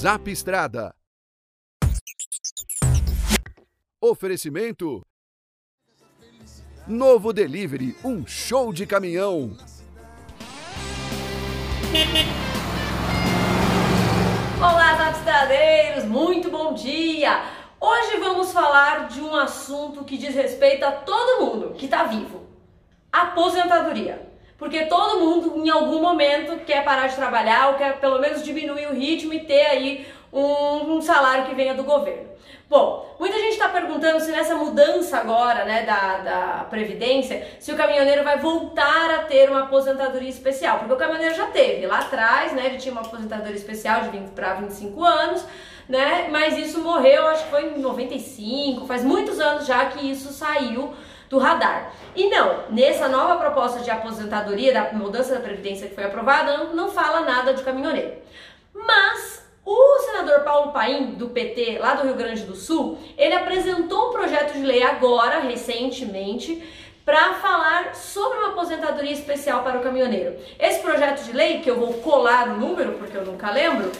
Zap Estrada. Oferecimento. Novo Delivery, um show de caminhão. Olá, Zapstradeiros! Muito bom dia! Hoje vamos falar de um assunto que diz respeito a todo mundo que está vivo: aposentadoria. Porque todo mundo, em algum momento, quer parar de trabalhar ou quer pelo menos diminuir o ritmo e ter aí um, um salário que venha do governo. Bom, muita gente está perguntando se nessa mudança agora, né, da, da Previdência, se o caminhoneiro vai voltar a ter uma aposentadoria especial, porque o caminhoneiro já teve lá atrás, né, ele tinha uma aposentadoria especial de 20 para 25 anos, né, mas isso morreu, acho que foi em 95, faz muitos anos já que isso saiu do radar. E não, nessa nova proposta de aposentadoria, da mudança da Previdência que foi aprovada, não, não fala nada de caminhoneiro. Mas o senador Paulo Paim, do PT, lá do Rio Grande do Sul, ele apresentou um projeto de lei agora, recentemente, para falar sobre uma aposentadoria especial para o caminhoneiro. Esse projeto de lei, que eu vou colar o número, porque eu nunca lembro,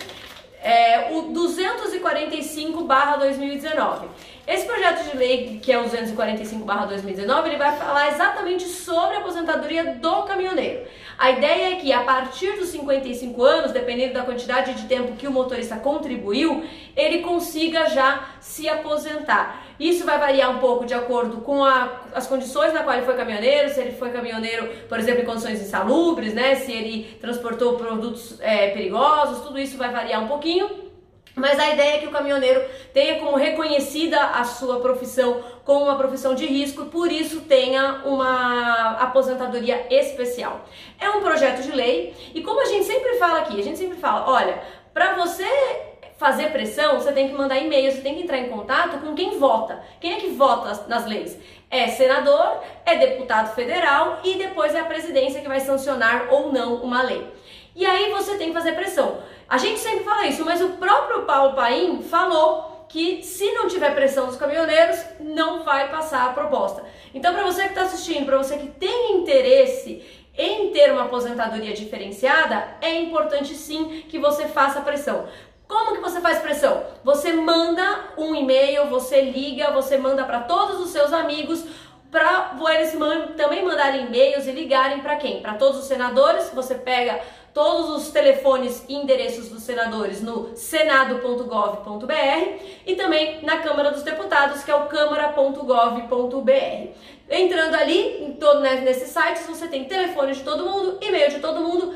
é o 245/2019. Esse projeto de lei, que é o 245/2019, ele vai falar exatamente sobre a aposentadoria do caminhoneiro. A ideia é que a partir dos 55 anos, dependendo da quantidade de tempo que o motorista contribuiu, ele consiga já se aposentar. Isso vai variar um pouco de acordo com a, as condições na qual ele foi caminhoneiro, se ele foi caminhoneiro, por exemplo, em condições insalubres, né? Se ele transportou produtos é, perigosos, tudo isso vai variar um pouquinho. Mas a ideia é que o caminhoneiro tenha como reconhecida a sua profissão como uma profissão de risco por isso tenha uma aposentadoria especial. É um projeto de lei e como a gente sempre fala aqui, a gente sempre fala, olha, para você fazer pressão, você tem que mandar e-mail, você tem que entrar em contato com quem vota. Quem é que vota nas leis? É senador, é deputado federal e depois é a presidência que vai sancionar ou não uma lei. E aí você tem que fazer pressão. A gente sempre fala isso, mas o próprio Paulo Paim falou que se não tiver pressão dos caminhoneiros, não vai passar a proposta. Então, para você que está assistindo, para você que tem interesse em ter uma aposentadoria diferenciada, é importante sim que você faça pressão. Como que você faz pressão? Você manda um e-mail, você liga, você manda para todos os seus amigos para eles também mandarem e-mails e ligarem para quem? Para todos os senadores. Você pega todos os telefones e endereços dos senadores no senado.gov.br e também na Câmara dos Deputados, que é o câmara.gov.br. Entrando ali, em todo, né, nesses sites, você tem telefone de todo mundo, e-mail de todo mundo,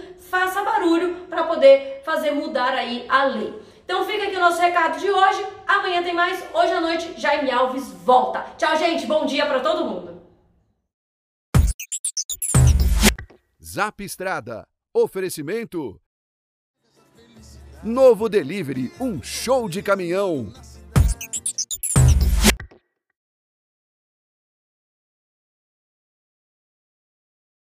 poder fazer mudar aí a lei. Então fica aqui o nosso recado de hoje. Amanhã tem mais. Hoje à noite, Jaime Alves volta. Tchau, gente. Bom dia para todo mundo. Zap Estrada. Oferecimento. Novo Delivery, um show de caminhão.